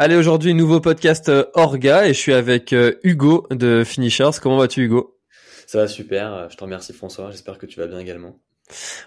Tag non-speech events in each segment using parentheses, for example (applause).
Allez, aujourd'hui, nouveau podcast euh, Orga et je suis avec euh, Hugo de Finishers. Comment vas-tu Hugo? Ça va super, je te remercie François, j'espère que tu vas bien également.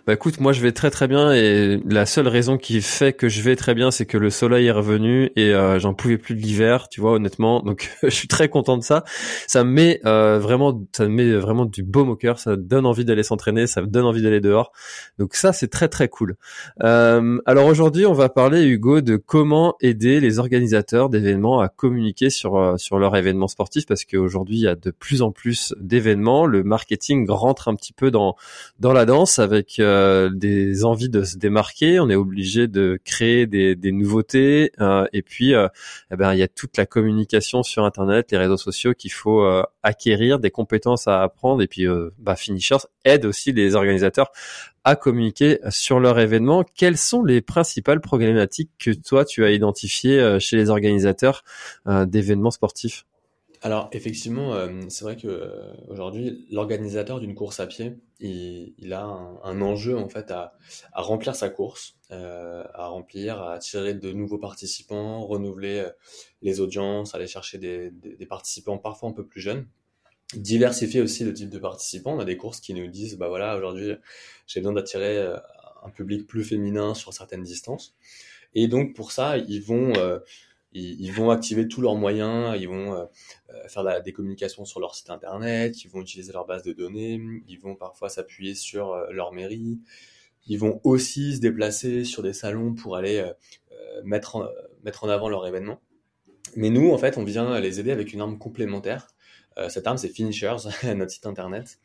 Bah écoute, moi je vais très très bien et la seule raison qui fait que je vais très bien, c'est que le soleil est revenu et euh, j'en pouvais plus de l'hiver, tu vois honnêtement. Donc (laughs) je suis très content de ça. Ça me met euh, vraiment, ça me met vraiment du baume au cœur. Ça donne envie d'aller s'entraîner, ça me donne envie d'aller dehors. Donc ça c'est très très cool. Euh, alors aujourd'hui on va parler Hugo de comment aider les organisateurs d'événements à communiquer sur euh, sur leur événement sportif parce qu'aujourd'hui il y a de plus en plus d'événements. Le marketing rentre un petit peu dans dans la danse euh, des envies de se démarquer, on est obligé de créer des, des nouveautés euh, et puis euh, eh ben il y a toute la communication sur internet, les réseaux sociaux qu'il faut acquérir, des compétences à apprendre et puis bah, Finishers aide aussi les organisateurs à communiquer sur leur événement. Quelles sont les principales problématiques que toi tu as identifiées chez les organisateurs d'événements sportifs? Alors effectivement, euh, c'est vrai que euh, aujourd'hui, l'organisateur d'une course à pied, il, a un, enjeu en fait à, remplir sa course, euh, à remplir, à attirer de nouveaux participants, renouveler les audiences, aller chercher des, des, participants parfois un peu plus jeunes, diversifier aussi le type de participants. On a des courses qui nous disent, bah voilà, aujourd'hui, j'ai besoin d'attirer un public plus féminin sur certaines distances, et donc pour ça, ils vont ils, vont activer tous leurs moyens, ils vont euh, euh, faire des communications sur leur site internet, ils vont utiliser leur base de données, ils vont parfois s'appuyer sur euh, leur mairie, ils vont aussi se déplacer sur des salons pour aller mettre, mettre en avant leur événement. Mais nous, en fait, on vient les aider avec une arme complémentaire. cette arme, c'est Finishers, (laughs) notre site internet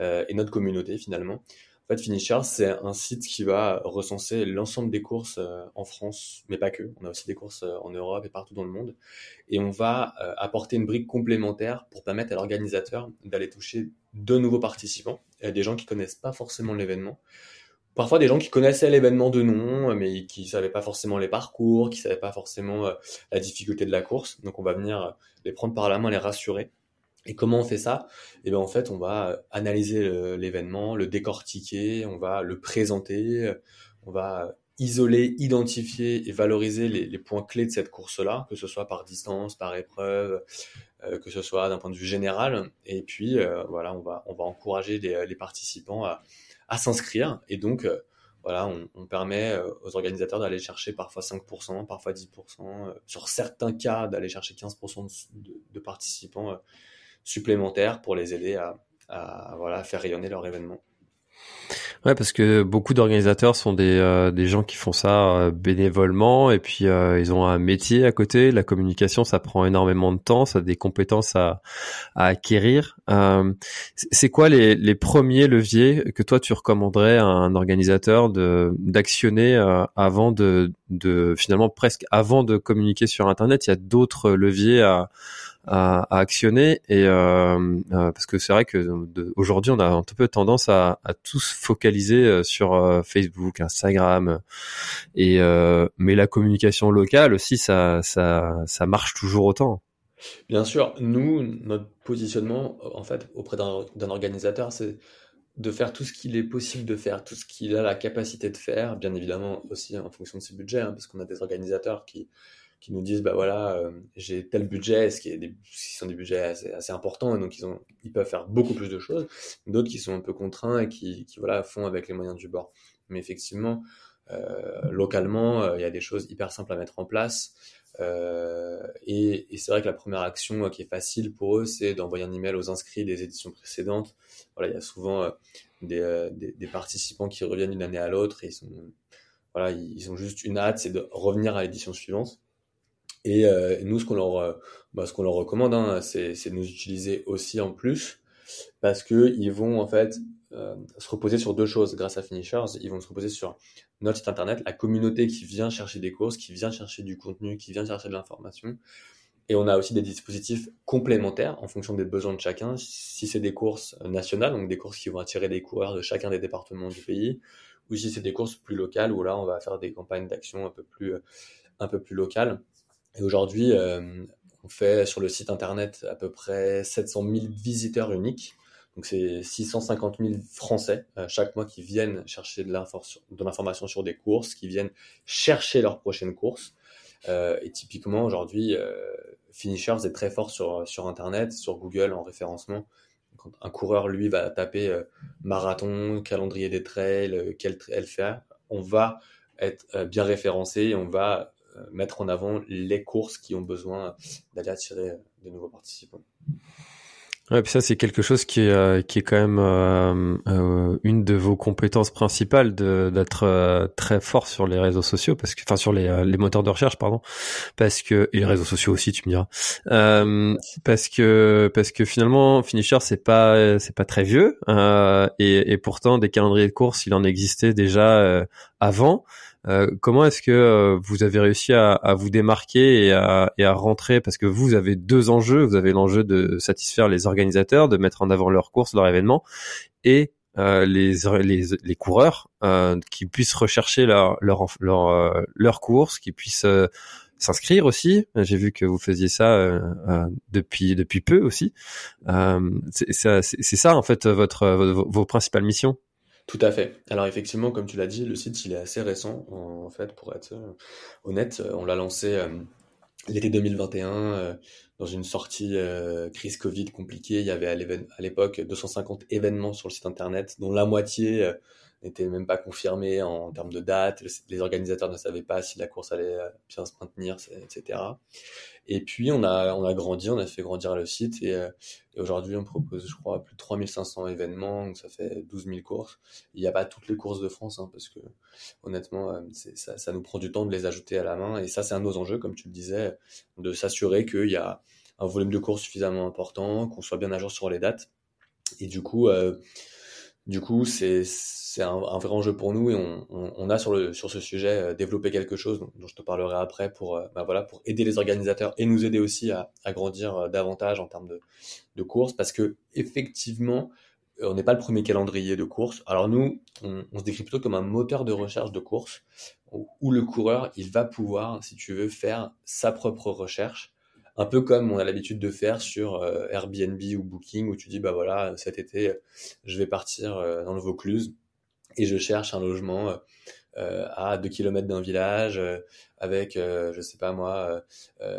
et notre communauté finalement. En fait, Finisher, c'est un site qui va recenser l'ensemble des courses euh, en France, mais pas que. On a aussi des courses euh, en Europe et partout dans le monde. Et on va euh, apporter une brique complémentaire pour permettre à l'organisateur d'aller toucher de nouveaux participants, des gens qui connaissent pas forcément l'événement. Parfois des gens qui connaissaient l'événement de nom, mais qui savaient pas forcément les parcours, qui savaient pas forcément la difficulté de la course. Donc on va venir les prendre par la main, les rassurer et comment on fait ça? Eh bien, en fait, on va analyser l'événement, le décortiquer, on va le présenter, on va isoler, identifier et valoriser les, points clés de cette course-là, que ce soit par distance, par épreuve, euh, que ce soit d'un point de vue général. Et puis, euh, voilà, on va, on va encourager les, participants à, s'inscrire. Et donc, euh, voilà, on, permet aux organisateurs d'aller chercher parfois 5%, parfois 10%, sur certains cas d'aller chercher 15% de, de, participants supplémentaires pour les aider à, à voilà, faire rayonner leur événement. Ouais, parce que beaucoup d'organisateurs sont des, euh, des gens qui font ça euh, bénévolement et puis euh, ils ont un métier à côté. La communication, ça prend énormément de temps, ça a des compétences à, à acquérir. c'est quoi les, les premiers leviers que toi tu recommanderais à un organisateur de d'actionner avant de, de finalement presque avant de communiquer sur Internet? Il y a d'autres leviers à à, à actionner et euh, euh, parce que c'est vrai que aujourd'hui on a un peu tendance à, à tous focaliser euh, sur Facebook, Instagram et mais la communication locale aussi ça ça ça marche toujours autant. Bien sûr, nous notre positionnement en fait auprès d'un organisateur c'est de faire tout ce qu'il est possible de faire, tout ce qu'il a la capacité de faire, bien évidemment aussi en fonction de ses budgets, hein, parce qu'on a des organisateurs qui qui nous disent bah voilà euh, j'ai tel budget ce qui est des sont des budgets assez, assez, importants et donc ils ont ils peuvent faire beaucoup plus de choses. D'autres qui sont un peu contraints et qui, qui voilà font avec les moyens du bord. Mais effectivement euh, localement euh, il y a des choses hyper simples à mettre en place euh, et, et c'est vrai que la première action qui est facile pour eux c'est d'envoyer un email aux inscrits des éditions précédentes. Voilà il y a souvent des, des, des, participants qui reviennent d'une année à l'autre et ils sont voilà ils ont juste une hâte c'est de revenir à l'édition suivante. Et euh, nous, ce qu'on leur, euh, bah, ce qu'on leur recommande, hein, c'est, c'est de nous utiliser aussi en plus, parce que ils vont en fait euh, se reposer sur deux choses grâce à Finishers. Ils vont se reposer sur notre site internet, la communauté qui vient chercher des courses, qui vient chercher du contenu, qui vient chercher de l'information. Et on a aussi des dispositifs complémentaires en fonction des besoins de chacun. Si c'est des courses nationales, donc des courses qui vont attirer des coureurs de chacun des départements du pays, ou si c'est des courses plus locales où là on va faire des campagnes d'action un peu plus un peu plus locales. Et aujourd'hui, euh, on fait sur le site internet à peu près 700 000 visiteurs uniques. Donc c'est 650 000 Français euh, chaque mois qui viennent chercher de l'information sur des courses, qui viennent chercher leur prochaine course. et typiquement aujourd'hui, Finishers est très fort sur, sur Internet, sur Google en référencement. Quand un coureur, lui, va taper marathon, calendrier des trails, quel trail faire, on va être bien référencé et on va mettre en avant les courses qui ont besoin d'aller attirer de nouveaux participants. Ouais, puis ça c'est quelque chose qui est euh, qui est quand même euh, euh, une de vos compétences principales d'être très fort sur les réseaux sociaux parce que enfin sur les, les moteurs de recherche pardon. Parce que et les réseaux sociaux aussi tu me diras. Parce que parce que finalement Finisher c'est pas c'est pas très vieux et, et pourtant des calendriers de course il en existait déjà avant. euh, comment est-ce que euh, vous avez réussi à, vous démarquer et à, rentrer? Parce que vous avez deux enjeux. Vous avez l'enjeu de satisfaire les organisateurs, de mettre en avant leurs courses, leurs événements, et euh, les, les, les, coureurs euh, qui puissent rechercher leur leur leur, leur course, qui puissent s'inscrire aussi. J'ai vu que vous faisiez ça depuis depuis peu aussi. c'est ça en fait votre vos principales missions. Tout à fait. Alors effectivement, comme tu l'as dit, le site il est assez récent en, fait pour être euh, honnête. Euh, on l'a lancé euh, l'été 2021 dans une sortie crise Covid compliquée. Il y avait à l'époque 250 événements sur le site internet, dont la moitié n'était même pas confirmé en termes de date. Les organisateurs ne savaient pas si la course allait euh, bien se maintenir, etc. Et puis on a on a grandi, on a fait grandir le site et, euh, aujourd'hui on propose, je crois, plus de 3500 événements, donc ça fait 12 000 courses. Il n'y a pas toutes les courses de France hein, parce que honnêtement, euh, ça, ça nous prend du temps de les ajouter à la main et ça c'est un de nos enjeux, comme tu le disais, de s'assurer qu'il y a un volume de courses suffisamment important, qu'on soit bien à jour sur les dates. Et du coup, du coup, c'est un, vrai enjeu pour nous et on, a sur ce sujet euh, développé quelque chose dont, je te parlerai après pour euh, bah pour aider les organisateurs et nous aider aussi à, grandir euh, davantage en termes de, courses parce que effectivement on n'est pas le premier calendrier de course. Alors nous, on, se décrit plutôt comme un moteur de recherche de course où le coureur il va pouvoir, si tu veux, faire sa propre recherche un peu comme on a l'habitude de faire sur euh, Airbnb ou Booking, où tu dis, bah voilà, cet été, je vais partir euh, dans le Vaucluse et je cherche un logement euh, à 2 km d'un village avec, je sais pas moi,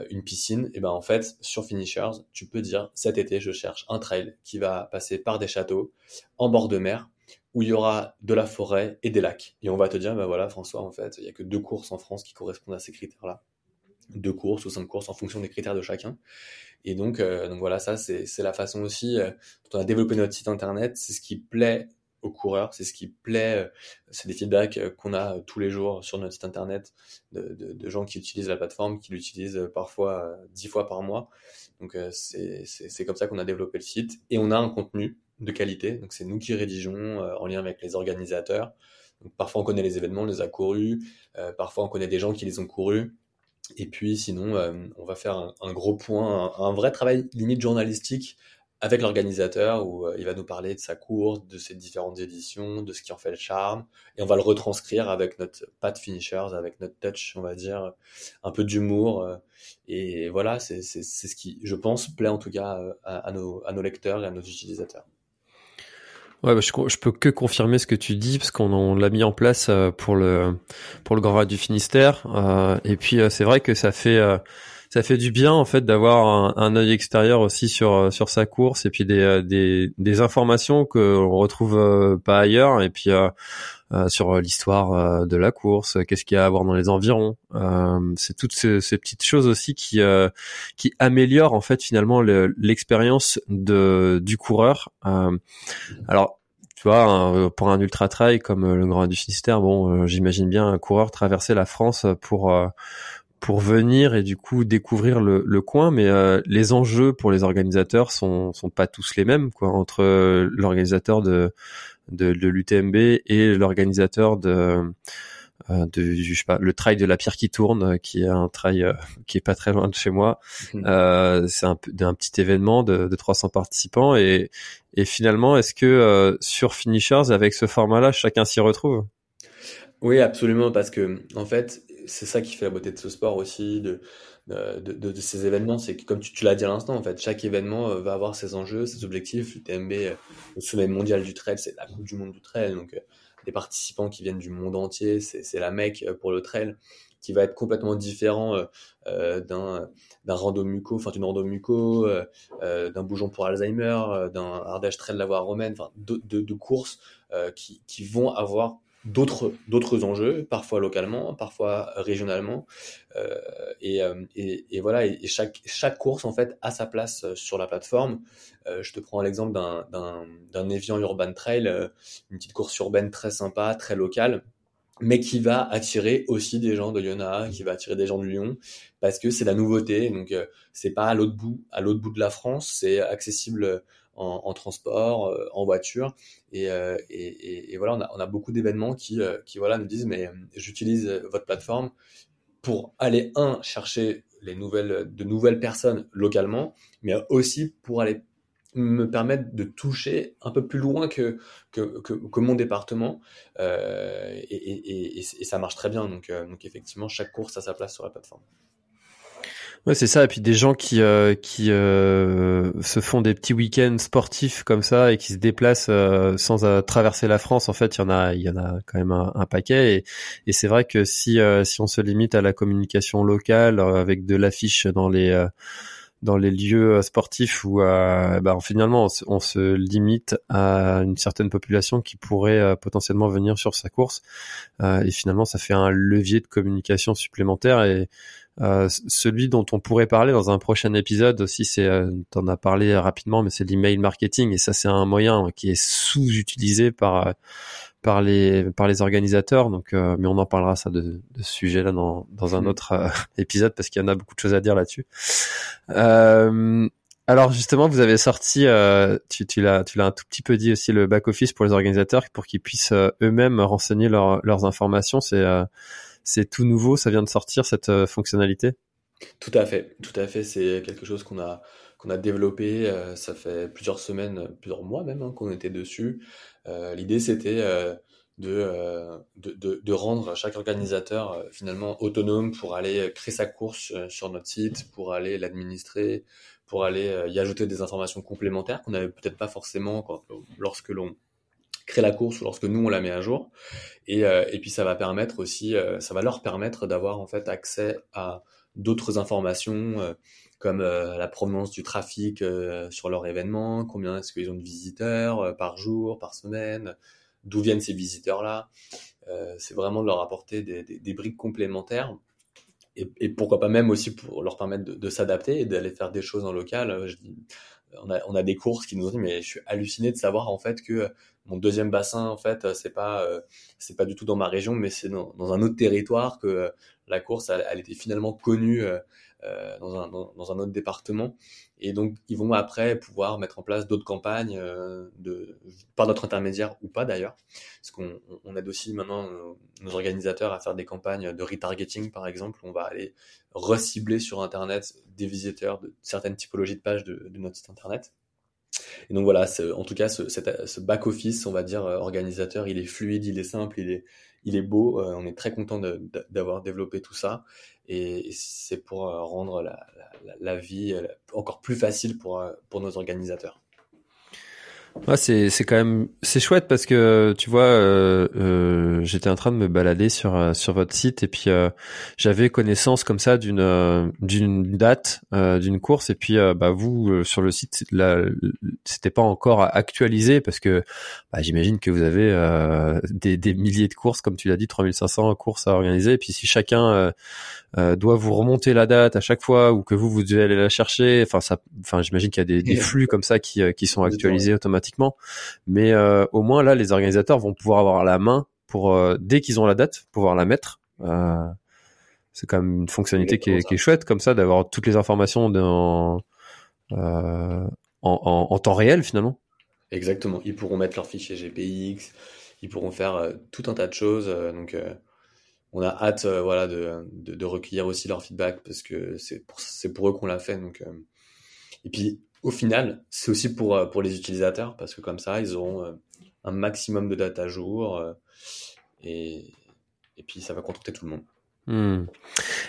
une piscine. Et ben en fait, sur Finishers, tu peux dire, cet été, je cherche un trail qui va passer par des châteaux en bord de mer où il y aura de la forêt et des lacs. Et on va te dire, ben voilà, François, en fait, il y a que deux courses en France qui correspondent à ces critères-là deux courses ou cinq courses en fonction des critères de chacun. Et donc, euh, donc voilà, ça c'est la façon aussi euh, dont on a développé notre site internet. C'est ce qui plaît aux coureurs, c'est ce qui plaît, euh, c'est des feedbacks qu'on a tous les jours sur notre site internet de, de, de gens qui utilisent la plateforme, qui l'utilisent parfois dix fois par mois. Donc c'est comme ça qu'on a développé le site et on a un contenu de qualité. Donc c'est nous qui rédigeons en lien avec les organisateurs. Donc, parfois on connaît les événements, on les a courus, parfois on connaît des gens qui les ont courus. Et puis sinon, euh, on va faire un, gros point, un, vrai travail limite journalistique avec l'organisateur où euh, il va nous parler de sa course, de ses différentes éditions, de ce qui en fait le charme, et on va le retranscrire avec notre patte finishers, avec notre touch, on va dire, un peu d'humour. Euh, et voilà, c'est ce qui, je pense, plaît en tout cas à, nos, à nos lecteurs et à nos utilisateurs. Ouais, bah, je, je, peux que confirmer ce que tu dis parce qu'on l'a mis en place euh, pour le pour le Grand Raid du Finistère euh, et puis euh, c'est vrai que ça fait ça fait du bien en fait d'avoir un, œil extérieur aussi sur sur sa course et puis des des, des informations que on retrouve pas ailleurs et puis sur l'histoire de la course, qu'est-ce qu'il y a à voir dans les environs. c'est toutes ces, ces, petites choses aussi qui qui améliorent en fait finalement l'expérience de du coureur. alors tu vois, pour un ultra trail comme le Grand du Finistère, bon, j'imagine bien un coureur traverser la France pour pour venir et du coup découvrir le, le coin, mais les enjeux pour les organisateurs sont sont pas tous les mêmes quoi entre l'organisateur de de, de l'UTMB et l'organisateur de euh, de je sais pas le trail de la pierre qui tourne qui est un trail euh, (laughs) qui est pas très loin de chez moi. Euh, c'est un, un petit événement de, de 300 participants et, et finalement est-ce que euh, sur finishers avec ce format là chacun s'y retrouve? Oui absolument parce que en fait c'est ça qui fait la beauté de ce sport aussi de de, de, ces événements, c'est que comme tu, l'as dit à l'instant, en fait, chaque événement euh, va avoir ses enjeux, ses objectifs. L'UTMB, euh, le sommet mondial du trail, c'est la Coupe du monde du trail, donc euh, des participants qui viennent du monde entier, c'est la mec pour le trail. qui va être complètement différent d'un d'un rando muco, enfin d'une rando muco, d'un bougeon pour Alzheimer, d'un Ardèche Trail de la voie romaine, enfin de, de, de courses qui, qui vont avoir d'autres d'autres enjeux, parfois localement, parfois régionalement, euh, et, euh, et, et, voilà. Et chaque chaque course en fait a sa place euh, sur la plateforme. Euh, je te prends l'exemple d'un d'un d'un Evian Urban Trail, euh, une petite course urbaine très sympa, très locale mais qui va attirer aussi des gens de Yona, qui va attirer des gens de Lyon, parce que c'est la nouveauté. Donc c'est pas à l'autre bout, à l'autre bout de la France, c'est accessible en, transport, euh, en voiture. Et, euh, voilà, on a, beaucoup d'événements qui, euh, qui voilà, nous disent, mais j'utilise votre plateforme pour aller, un, chercher les nouvelles, de nouvelles personnes localement, mais aussi pour aller me permettre de toucher un peu plus loin que, que, mon département. Et, ça marche très bien. Donc effectivement, chaque course a sa place sur la plateforme. Ouais, c'est ça. Et puis des gens qui euh, qui euh, se font des petits week-ends sportifs comme ça et qui se déplacent euh, sans euh, traverser la France. En fait, il y en a il y en a quand même un, paquet. Et, et c'est vrai que si euh, si on se limite à la communication locale avec de l'affiche dans les dans les lieux sportifs où bah, finalement on se, limite à une certaine population qui pourrait potentiellement venir sur sa course et finalement ça fait un levier de communication supplémentaire et euh, celui dont on pourrait parler dans un prochain épisode aussi, c'est, euh, t'en as parlé rapidement, mais c'est l'email marketing et ça c'est un moyen qui est sous-utilisé par euh, par les par les organisateurs. Donc, euh, mais on en parlera ça de, de ce sujet-là dans dans un mmh. autre (laughs) épisode parce qu'il y en a beaucoup de choses à dire là-dessus. alors justement, vous avez sorti, tu, tu l'as tu l'as un tout petit peu dit aussi le back office pour les organisateurs pour qu'ils puissent eux-mêmes renseigner leurs informations. C'est c'est tout nouveau, ça vient de sortir cette euh, fonctionnalité? Tout à fait, tout à fait. C'est quelque chose qu'on a a développé. Euh, ça fait plusieurs semaines, plusieurs mois même hein, qu'on était dessus. Euh, l'idée c'était de, de, de, rendre chaque organisateur finalement autonome pour aller créer sa course sur notre site, pour aller l'administrer, pour aller y ajouter des informations complémentaires qu'on n'avait peut-être pas forcément lorsque l'on créer la course ou lorsque nous on la met à jour. Et, euh, et puis ça va permettre aussi, euh, ça va leur permettre d'avoir en fait accès à d'autres informations euh, comme la provenance du trafic sur leur événement, combien est-ce qu'ils ont de visiteurs par jour, par semaine, d'où viennent ces visiteurs-là. c'est vraiment de leur apporter des, briques complémentaires et, et, pourquoi pas même aussi pour leur permettre de, s'adapter et d'aller faire des choses en local. On a, on a des courses qui nous ont dit mais je suis halluciné de savoir en fait que mon deuxième bassin en fait c'est pas euh, c'est pas du tout dans ma région mais c'est dans, un autre territoire que euh, la course elle, était finalement connue euh, euh, dans, un, autre département. Et donc, ils vont après pouvoir mettre en place d'autres campagnes euh, de, par notre intermédiaire ou pas d'ailleurs. Parce qu'on on aide aussi maintenant nos, organisateurs à faire des campagnes de retargeting, par exemple. On va aller recibler sur Internet des visiteurs de certaines typologies de pages de, de notre site Internet. Et donc voilà, en tout cas, ce, ce back-office, on va dire, organisateur, il est fluide, il est simple, il est, il est beau. Euh, on est très content d'avoir développé tout ça et c'est pour euh, rendre la, la, vie euh, encore plus facile pour, pour nos organisateurs. Ouais, c'est c'est quand même c'est chouette parce que tu vois euh, euh, j'étais en train de me balader sur euh, sur votre site et puis euh, j'avais connaissance comme ça d'une euh, d'une date d'une course et puis bah vous sur le site là c'était pas encore actualisé parce que bah, j'imagine que vous avez des, des milliers de courses comme tu l'as dit 3500 courses à organiser et puis si chacun doit vous remonter la date à chaque fois ou que vous vous devez aller la chercher enfin ça enfin j'imagine qu'il y a des, des flux comme ça qui qui sont actualisés automatiquement mais euh, au moins là, les organisateurs vont pouvoir avoir la main pour euh, dès qu'ils ont la date, pouvoir la mettre. Euh, c'est quand même une fonctionnalité qui est, qui est, chouette comme ça d'avoir toutes les informations dans, en, en, en, temps réel finalement. Exactement. Ils pourront mettre leur fichier GPX, ils pourront faire tout un tas de choses. donc on a hâte voilà de, de, de, recueillir aussi leur feedback parce que c'est pour pour eux qu'on l'a fait donc et puis au final, c'est aussi pour, euh, pour les utilisateurs, parce que comme ça, ils auront euh, un maximum de data à jour, euh, et, et puis ça va contenter tout le monde. Hmm.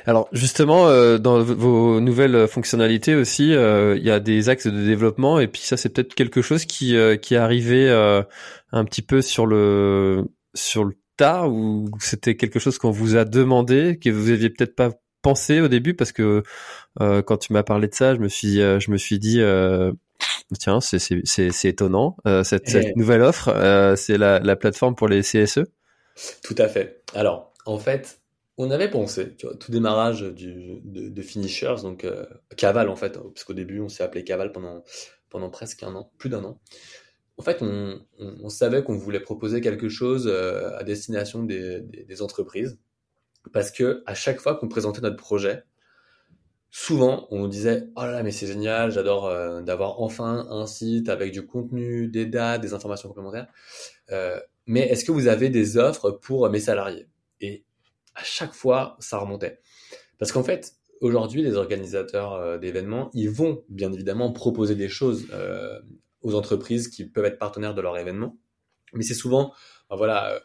Alors justement, dans vos nouvelles fonctionnalités aussi, il y a des axes de développement et puis ça c'est peut-être quelque chose qui qui est arrivé un petit peu sur le sur le tard ou c'était quelque chose qu'on vous a demandé, que vous aviez peut-être pas pensé au début parce que euh, quand tu m'as parlé de ça, je me suis euh, je me suis dit euh, tiens c'est étonnant cette, cette, eh. nouvelle offre c'est la, la plateforme pour les CSE. Tout à fait. Alors en fait on avait pensé, tu vois, tout démarrage du, de, de Finishers, donc Caval en fait, parce qu'au début on s'est appelé Caval pendant, pendant presque un an, plus d'un an. En fait, on, on, on savait qu'on voulait proposer quelque chose à destination des, des, des, entreprises, parce que à chaque fois qu'on présentait notre projet, souvent on nous disait oh là là mais c'est génial, j'adore euh, d'avoir enfin un site avec du contenu, des dates, des informations complémentaires. Euh, mais est-ce que vous avez des offres pour mes salariés? Et à chaque fois, ça remontait. Parce qu'en fait, aujourd'hui, les organisateurs euh, d'événements, ils vont bien évidemment proposer des choses aux entreprises qui peuvent être partenaires de leur événement. Mais c'est souvent, ben voilà,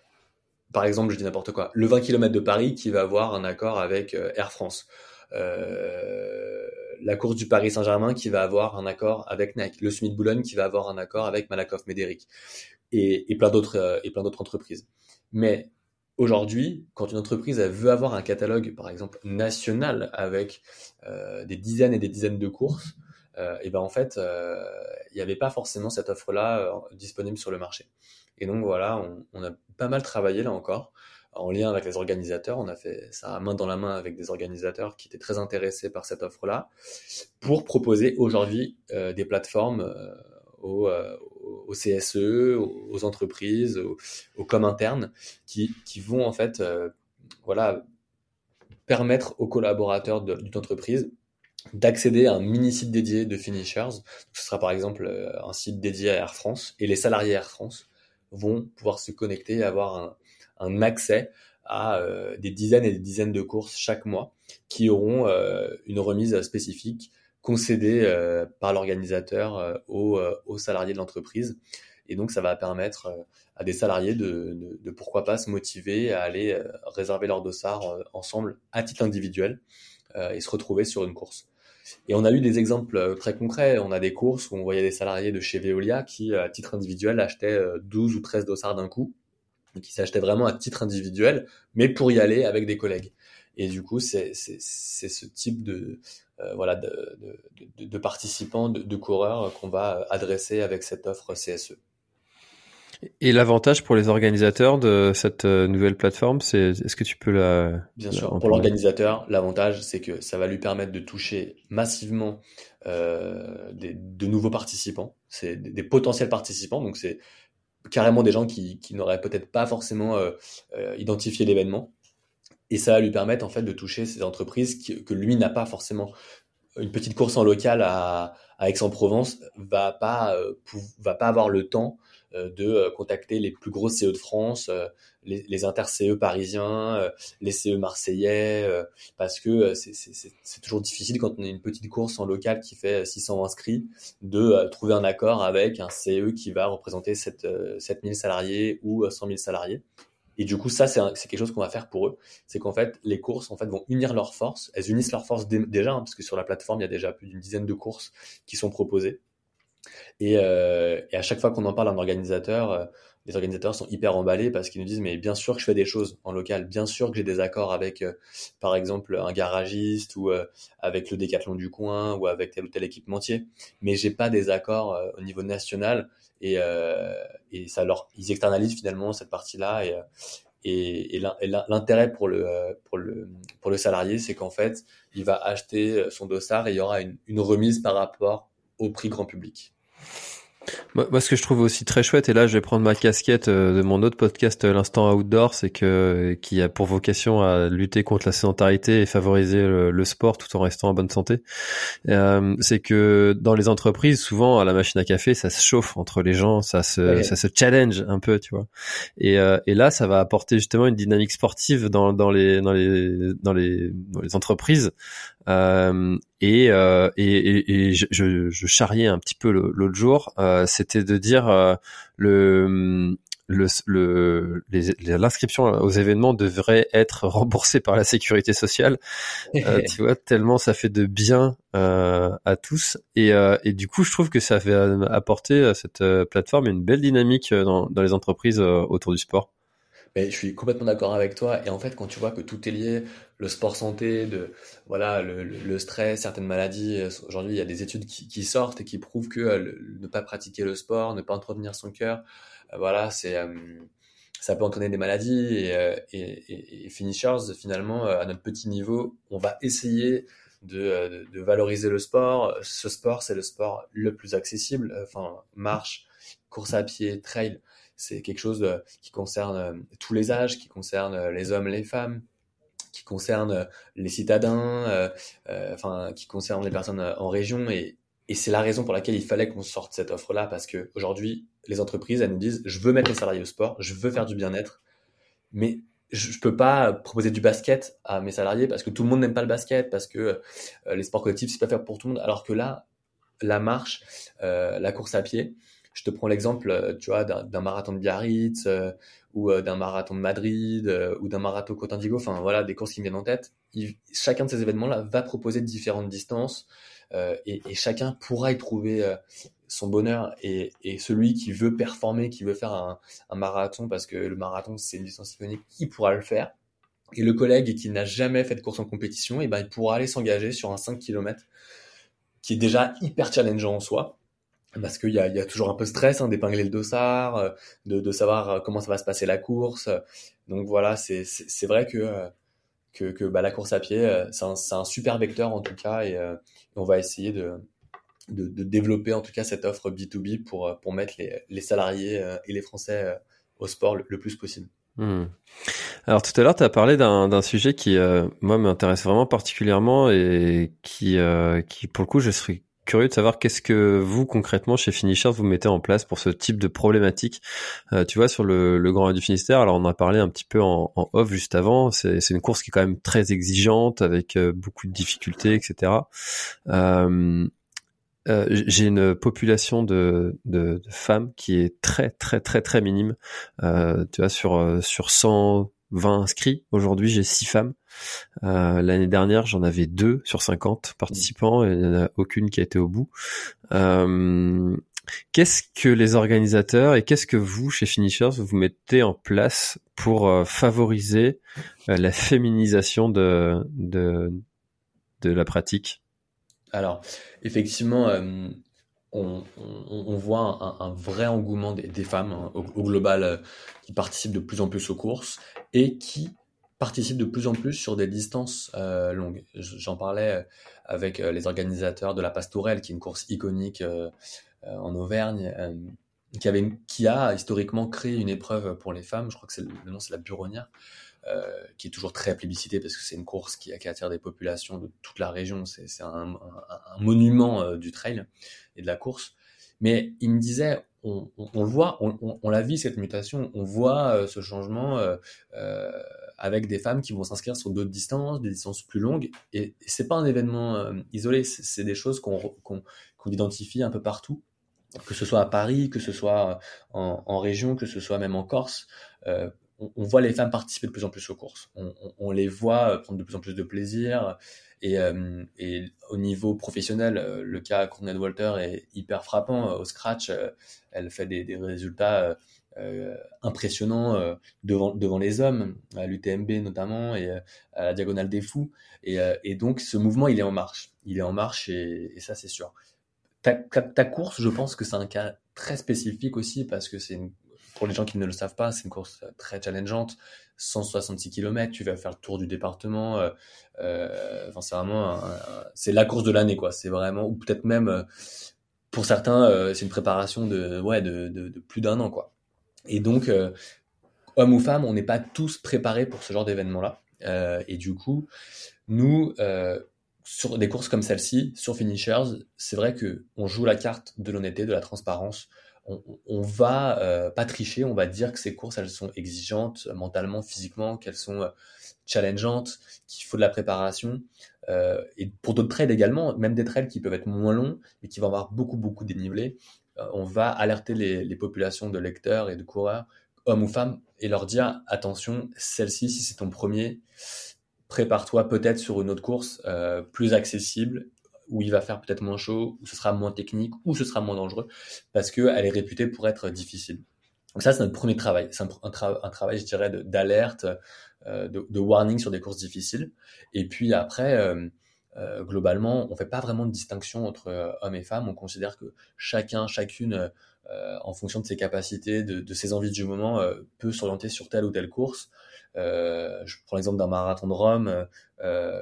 par exemple, je dis n'importe quoi, le 20 km de Paris qui va avoir un accord avec Air France. la course du Paris Saint-Germain qui va avoir un accord avec Nike, le Summit Boulogne qui va avoir un accord avec Malakoff Médéric et, et plein d'autres entreprises. Mais Aujourd'hui, quand une entreprise elle veut avoir un catalogue, par exemple national, avec euh, des dizaines et des dizaines de courses, euh, et ben en fait, euh, il n'y avait pas forcément cette offre-là euh, disponible sur le marché. Et donc voilà, on, a pas mal travaillé là encore, en lien avec les organisateurs. On a fait ça main dans la main avec des organisateurs qui étaient très intéressés par cette offre-là, pour proposer aujourd'hui euh, des plateformes aux, au CSE, aux, entreprises, aux, aux com internes, qui, vont en fait, euh, voilà, permettre aux collaborateurs d'une entreprise d'accéder à un mini site dédié de finishers. ce sera par exemple euh, un site dédié à Air France et les salariés Air France vont pouvoir se connecter et avoir un, accès à euh, des dizaines et des dizaines de courses chaque mois qui auront euh, une remise spécifique concédé euh, par l'organisateur aux, salariés de l'entreprise. Et donc, ça va permettre à des salariés de, de, de, pourquoi pas se motiver à aller réserver leur dossard ensemble à titre individuel et se retrouver sur une course. Et on a eu des exemples très concrets. On a des courses où on voyait des salariés de chez Veolia qui, à titre individuel, achetaient 12 ou 13 dossards d'un coup, qui s'achetaient vraiment à titre individuel, mais pour y aller avec des collègues. Et du coup, c'est ce type de, euh, voilà, de, de, participants, de, coureurs qu'on va adresser avec cette offre CSE. Et l'avantage pour les organisateurs de cette euh, nouvelle plateforme, c'est est-ce que tu peux la Bien sûr. pour l'organisateur, l'avantage, c'est que ça va lui permettre de toucher massivement euh, des, de nouveaux participants, c'est des, des, potentiels participants. Donc c'est carrément des gens qui, qui n'auraient peut-être pas forcément euh, euh identifié l'événement et ça va lui permettre en fait de toucher ces entreprises qui, que lui n'a pas forcément. Une petite course en local à, à Aix-en-Provence va pas va pas avoir le temps de euh, contacter les plus grosses CE de France, euh, les, les inter-CE parisiens, euh, les CE marseillais, parce que c'est toujours difficile quand on a une petite course en local qui fait 600 inscrits de trouver un accord avec un CE qui va représenter 7, 7000 salariés ou 100 000 salariés. Et du coup, ça, c'est quelque chose qu'on va faire pour eux. C'est qu'en fait, les courses en fait vont unir leurs forces. Elles unissent leurs forces déjà, hein, parce que sur la plateforme, il y a déjà plus d'une dizaine de courses qui sont proposées. Et, euh, et à chaque fois qu'on en parle à un organisateur, euh, les organisateurs sont hyper emballés parce qu'ils nous disent mais bien sûr que je fais des choses en local, bien sûr que j'ai des accords avec euh, par exemple un garagiste ou avec le décathlon du coin ou avec tel ou tel équipementier, mais j'ai pas des accords au niveau national. Et, ça leur ils externalisent finalement cette partie-là. Et et, l'intérêt pour le pour le pour le salarié, c'est qu'en fait, il va acheter son dossard et il y aura une remise par rapport au prix grand public. Moi, ce que je trouve aussi très chouette, et là, je vais prendre ma casquette euh, de mon autre podcast, euh, l'instant outdoor, c'est que euh, qui a pour vocation à lutter contre la sédentarité et favoriser le, sport tout en restant en bonne santé. Euh, c'est que dans les entreprises, souvent à la machine à café, ça se chauffe entre les gens, ça se, ça se challenge un peu, tu vois. Et, et là, ça va apporter justement une dynamique sportive dans, dans les dans les dans les dans les entreprises euh, et, euh, et, et, je, je, charriais un petit peu l'autre jour, euh, c'était de dire euh, le le, le l'inscription aux événements devrait être remboursée par la sécurité sociale. (laughs) Euh, tu vois, tellement ça fait de bien euh, à tous. Et, euh, et du coup, je trouve que ça fait apporter à cette plateforme une belle dynamique dans, dans les entreprises autour du sport. Mais je suis complètement d'accord avec toi. Et en fait, quand tu vois que tout est lié, le sport santé, de voilà, le, stress, certaines maladies. Aujourd'hui, il y a des études qui, sortent et qui prouvent que euh, ne pas pratiquer le sport, ne pas entretenir son cœur, euh, voilà, c'est euh, ça peut entraîner des maladies. Et, finishers, finalement, à notre petit niveau, on va essayer de, de, valoriser le sport. Ce sport, c'est le sport le plus accessible. Enfin, marche, course à pied, trail c'est quelque chose euh, qui concerne euh, tous les âges, qui concerne euh, les hommes, les femmes, qui concerne les citadins, enfin qui concerne les personnes en région. Et, c'est la raison pour laquelle il fallait qu'on sorte cette offre-là parce que aujourd'hui les entreprises elles nous disent je veux mettre les salariés au sport, je veux faire du bien-être, mais je, ne peux pas proposer du basket à mes salariés parce que tout le monde n'aime pas le basket, parce que les sports collectifs c'est pas fait pour tout le monde, alors que là la marche, la course à pied, je te prends l'exemple, euh, tu d'un marathon de Biarritz euh, ou euh, d'un marathon de Madrid ou d'un marathon Côte d'Indigo. Enfin, voilà, des courses qui me viennent en tête. chacun de ces événements-là va proposer différentes distances et, chacun pourra y trouver son bonheur. Et, celui qui veut performer, qui veut faire un, marathon, parce que le marathon c'est une distance iconique, il pourra le faire. Et le collègue qui n'a jamais fait de course en compétition, et eh ben, il pourra aller s'engager sur un 5 km qui est déjà hyper challengeant en soi parce qu'il y a, y a toujours un peu stress hein, d'épingler le dossard, euh, de, de, savoir euh, comment ça va se passer la course. Donc voilà, c'est vrai que, euh, que, que bah, la course à pied, c'est un, un, super vecteur en tout cas, et, on va essayer de, de, de, développer en tout cas cette offre B2B pour, pour mettre les, les salariés et les Français au sport le, plus possible. Hmm. Alors tout à l'heure, tu as parlé d'un sujet qui, moi, m'intéresse vraiment particulièrement et qui, qui, pour le coup, je serais curieux de savoir qu'est-ce que vous concrètement chez Finishers vous mettez en place pour ce type de problématique. Euh, tu vois sur le, le Grand Raid du Finistère, alors on en a parlé un petit peu en, en off juste avant. C'est une course qui est quand même très exigeante avec euh, beaucoup de difficultés, etc. Euh, euh, j'ai une population de, de, de, femmes qui est très très très très minime. Euh, tu vois sur sur 120 inscrits aujourd'hui, j'ai 6 femmes. Euh, l'année dernière, j'en avais deux sur 50 participants et il n'y en a aucune qui a été au bout. Euh, qu'est-ce que les organisateurs et qu'est-ce que vous, chez Finishers, vous mettez en place pour euh, favoriser la féminisation de, de, de la pratique? Alors, effectivement, on, on, voit un, vrai engouement des, femmes hein, au, au, global qui participent de plus en plus aux courses et qui participe de plus en plus sur des distances euh, longues. J'en parlais euh, avec euh, les organisateurs de la Pastourelle, qui est une course iconique en Auvergne, qui, avait, qui a historiquement créé une épreuve pour les femmes. Je crois que c'est le nom, c'est la Buronnière. qui est toujours très plébiscitée parce que c'est une course qui, qui, attire des populations de toute la région. C'est un, un, monument du trail et de la course. Mais il me disait, on, on, le voit, on, on, la vit cette mutation, on voit ce changement euh, avec des femmes qui vont s'inscrire sur d'autres distances, des distances plus longues. Et, c'est pas un événement euh, isolé, c'est des choses qu'on identifie un peu partout, que ce soit à Paris, que ce soit en, région, que ce soit même en Corse. Euh, on, voit les femmes participer de plus en plus aux courses. On, les voit euh, prendre de plus en plus de plaisir. Et, au niveau professionnel, le cas Courtney Walter est hyper frappant. Au scratch, elle fait des, résultats euh, impressionnant euh, devant, devant les hommes, à l'UTMB notamment, et euh, à la Diagonale des Fous. Et, et, donc ce mouvement, il est en marche. Il est en marche et, et ça, c'est sûr. Ta, ta, course, je pense que c'est un cas très spécifique aussi parce que c'est pour les gens qui ne le savent pas, c'est une course très challengeante. 166 km, tu vas faire le tour du département. Euh, enfin, c'est vraiment, c'est la course de l'année, quoi. C'est vraiment, ou peut-être même, pour certains, c'est une préparation de, ouais, de, de plus d'un an, quoi. Et donc, euh, homme ou femme, on n'est pas tous préparés pour ce genre d'événement-là. Euh, et du coup, nous, euh, sur des courses comme celle-ci, sur Finishers, c'est vrai que on joue la carte de l'honnêteté, de la transparence. On, on va euh, pas tricher, on va dire que ces courses, elles sont exigeantes mentalement, physiquement, qu'elles sont challengeantes, qu'il faut de la préparation. Et pour d'autres trails également, même des trails qui peuvent être moins longs et qui vont avoir beaucoup, beaucoup dénivelé, on va alerter les, populations de lecteurs et de coureurs, hommes ou femmes, et leur dire attention, celle-ci, si c'est ton premier, prépare-toi peut-être sur une autre course euh, plus accessible où il va faire peut-être moins chaud, où ce sera moins technique, où ce sera moins dangereux, parce qu'elle est réputée pour être difficile. Donc ça, c'est notre premier travail. C'est un, travail, je dirais, d'alerte, de, de, warning sur des courses difficiles. Et puis après, euh, globalement, on fait pas vraiment de distinction entre euh, hommes et femmes. On considère que chacun, chacune, euh, en fonction de ses capacités, de, ses envies du moment, peut s'orienter sur telle ou telle course. je prends l'exemple d'un marathon de Rome,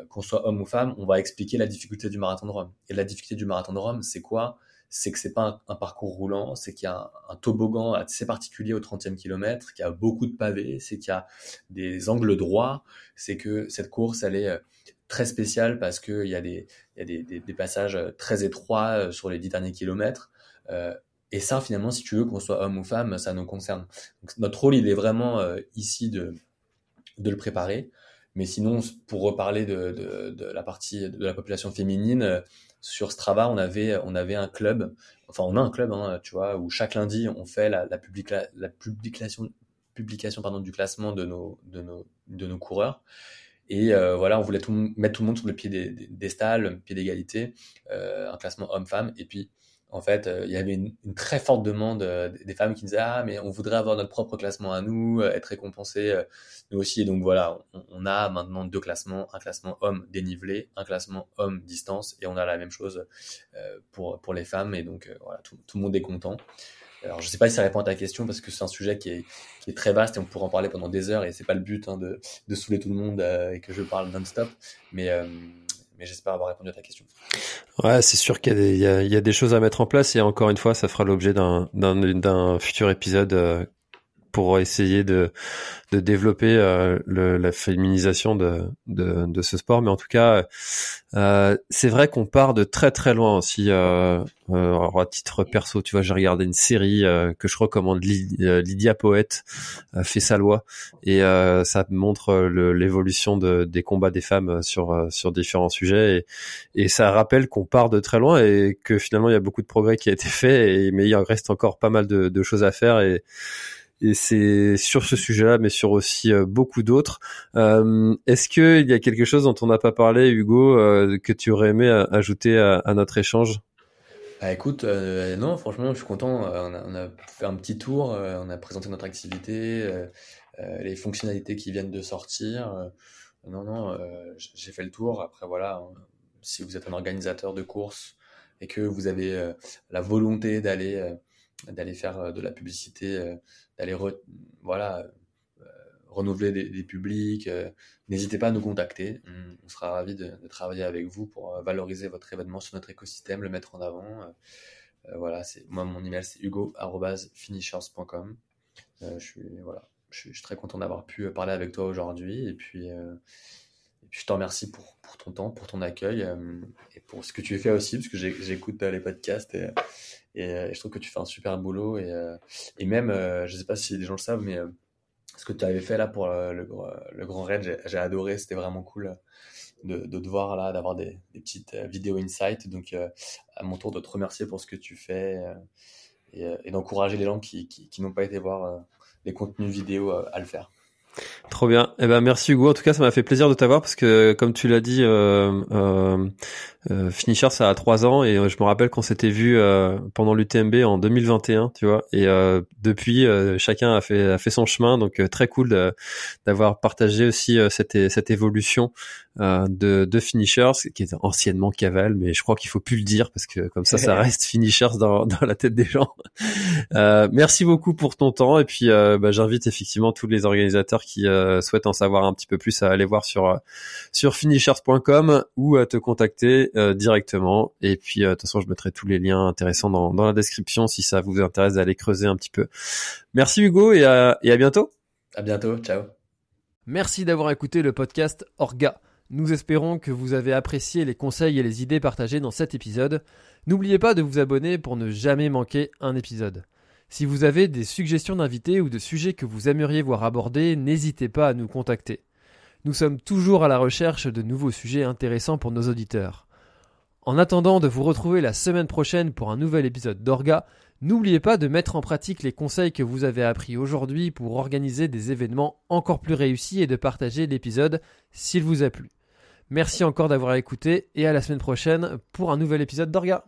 qu'on soit homme ou femme, on va expliquer la difficulté du marathon de Rome. Et la difficulté du marathon de Rome, c'est quoi? C'est que c'est pas un, parcours roulant, c'est qu'il y a un, toboggan assez particulier au 30e kilomètre, qu'il y a beaucoup de pavés, c'est qu'il y a des angles droits, c'est que cette course, elle est très spécial parce qu'il y a, des, y a des, des, passages euh, très étroits euh, sur les dix derniers kilomètres. Euh, et ça, finalement, si tu veux qu'on soit homme ou femme, ça nous concerne. Notre rôle, il est vraiment ici de, de le préparer. Mais sinon, pour reparler de, de, la partie de la population féminine, sur Strava, on avait, on avait un club, enfin on a un club, hein, tu vois, où chaque lundi on fait la, la, la publication, publication pardon, du classement de nos, de nos, de nos coureurs. Et euh, voilà, on voulait mettre tout le monde sur le pied des, des, stalles, le pied d'égalité, euh, un classement homme-femme. Et puis, en fait, euh, il y avait une, très forte demande des femmes qui disaient ah mais on voudrait avoir notre propre classement à nous, être récompensé nous aussi. Et donc voilà, on, a maintenant deux classements, un classement homme dénivelé, un classement homme distance, et on a la même chose pour pour les femmes. Et donc voilà, tout, tout le monde est content. Alors, je ne sais pas si ça répond à ta question parce que c'est un sujet qui est, très vaste et on pourrait en parler pendant des heures et c'est pas le but hein, de, saouler tout le monde euh, et que je parle non-stop. Mais, euh, mais j'espère avoir répondu à ta question. Ouais, c'est sûr qu'il y, a des choses à mettre en place et encore une fois, ça fera l'objet d'un futur épisode euh, pour essayer de, de développer euh, le, la féminisation de, de, de, ce sport. Mais en tout cas, euh, c'est vrai qu'on part de très très loin aussi. Euh, euh à titre perso, tu vois, j'ai regardé une série que je recommande, Lydia Poète, fait sa loi, et ça montre l'évolution de, des combats des femmes sur sur différents sujets, et, et ça rappelle qu'on part de très loin et que finalement il y a beaucoup de progrès qui a été fait, et, mais il reste encore pas mal de, de choses à faire et et c'est sur ce sujet-là, mais sur aussi euh, beaucoup d'autres. Euh, Est-ce qu'il y a quelque chose dont on n'a pas parlé, Hugo, euh, que tu aurais aimé euh, ajouter à, notre échange? Bah, écoute, non, franchement, je suis content. On a, on a fait un petit tour, on a présenté notre activité, les fonctionnalités qui viennent de sortir. non, non, j'ai fait le tour. Après, voilà, hein, si vous êtes un organisateur de courses et que vous avez la volonté d'aller d'aller faire de la publicité d'aller voilà euh, renouveler des, publics. Euh, n'hésitez pas à nous contacter. On, sera ravis de, travailler avec vous pour euh, valoriser votre événement sur notre écosystème, le mettre en avant. voilà, c'est moi mon email c'est hugo@finishers.com. je suis voilà, je suis, très content d'avoir pu parler avec toi aujourd'hui et puis je te remercie pour, ton temps, pour ton accueil et pour ce que tu fais aussi, parce que j'écoute les podcasts et, et, je trouve que tu fais un super boulot. Et, même, je sais pas si les gens le savent, mais ce que tu avais fait là pour le, Grand Raid, j'ai adoré, c'était vraiment cool de, te voir là, d'avoir des, petites vidéos insight. Donc, à mon tour de te remercier pour ce que tu fais et, d'encourager les gens qui, qui, qui n'ont pas été voir les contenus vidéo à le faire. Trop bien. Eh ben merci Hugo. En tout cas, ça m'a fait plaisir de t'avoir parce que comme tu l'as dit, euh, euh, euh, Finisher ça a trois ans et je me rappelle qu'on s'était vu pendant l'UTMB en 2021, tu vois. Et depuis, chacun a fait son chemin. Donc très cool d'avoir partagé aussi cette évolution de de Finishers qui est anciennement Caval, mais je crois qu'il faut plus le dire parce que comme ça, ça (laughs) reste Finishers dans dans la tête des gens. merci beaucoup pour ton temps et puis bah, j'invite effectivement tous les organisateurs qui euh, souhaitent en savoir un petit peu plus à aller voir sur euh, sur finishers.com ou à te contacter euh, directement. Et puis de toute façon, je mettrai tous les liens intéressants dans, dans la description si ça vous intéresse d'aller creuser un petit peu. Merci Hugo et à, et à bientôt. À bientôt, ciao. Merci d'avoir écouté le podcast Orga. Nous espérons que vous avez apprécié les conseils et les idées partagées dans cet épisode. N'oubliez pas de vous abonner pour ne jamais manquer un épisode. Si vous avez des suggestions d'invités ou de sujets que vous aimeriez voir abordés, n'hésitez pas à nous contacter. Nous sommes toujours à la recherche de nouveaux sujets intéressants pour nos auditeurs. En attendant de vous retrouver la semaine prochaine pour un nouvel épisode d'Orga, n'oubliez pas de mettre en pratique les conseils que vous avez appris aujourd'hui pour organiser des événements encore plus réussis et de partager l'épisode s'il vous a plu. Merci encore d'avoir écouté et à la semaine prochaine pour un nouvel épisode d'Orga.